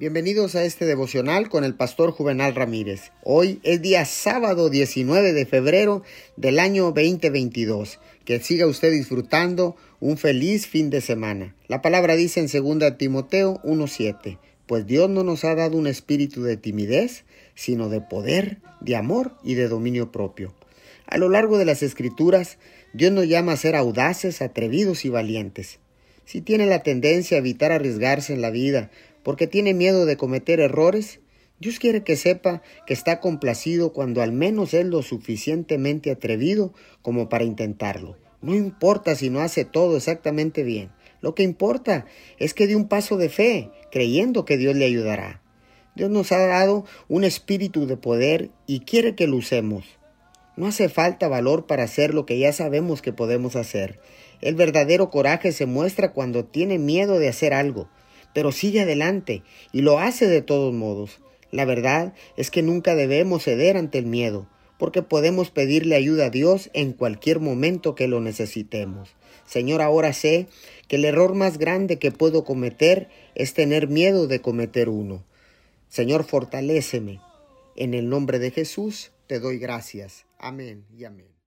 Bienvenidos a este devocional con el pastor Juvenal Ramírez. Hoy es día sábado 19 de febrero del año 2022. Que siga usted disfrutando un feliz fin de semana. La palabra dice en 2 Timoteo 1.7, pues Dios no nos ha dado un espíritu de timidez, sino de poder, de amor y de dominio propio. A lo largo de las escrituras, Dios nos llama a ser audaces, atrevidos y valientes. Si tiene la tendencia a evitar arriesgarse en la vida porque tiene miedo de cometer errores, Dios quiere que sepa que está complacido cuando al menos es lo suficientemente atrevido como para intentarlo. No importa si no hace todo exactamente bien. Lo que importa es que dé un paso de fe, creyendo que Dios le ayudará. Dios nos ha dado un espíritu de poder y quiere que lo usemos. No hace falta valor para hacer lo que ya sabemos que podemos hacer. El verdadero coraje se muestra cuando tiene miedo de hacer algo, pero sigue adelante y lo hace de todos modos. La verdad es que nunca debemos ceder ante el miedo, porque podemos pedirle ayuda a Dios en cualquier momento que lo necesitemos. Señor, ahora sé que el error más grande que puedo cometer es tener miedo de cometer uno. Señor, fortaléceme. En el nombre de Jesús te doy gracias. Amén y amén.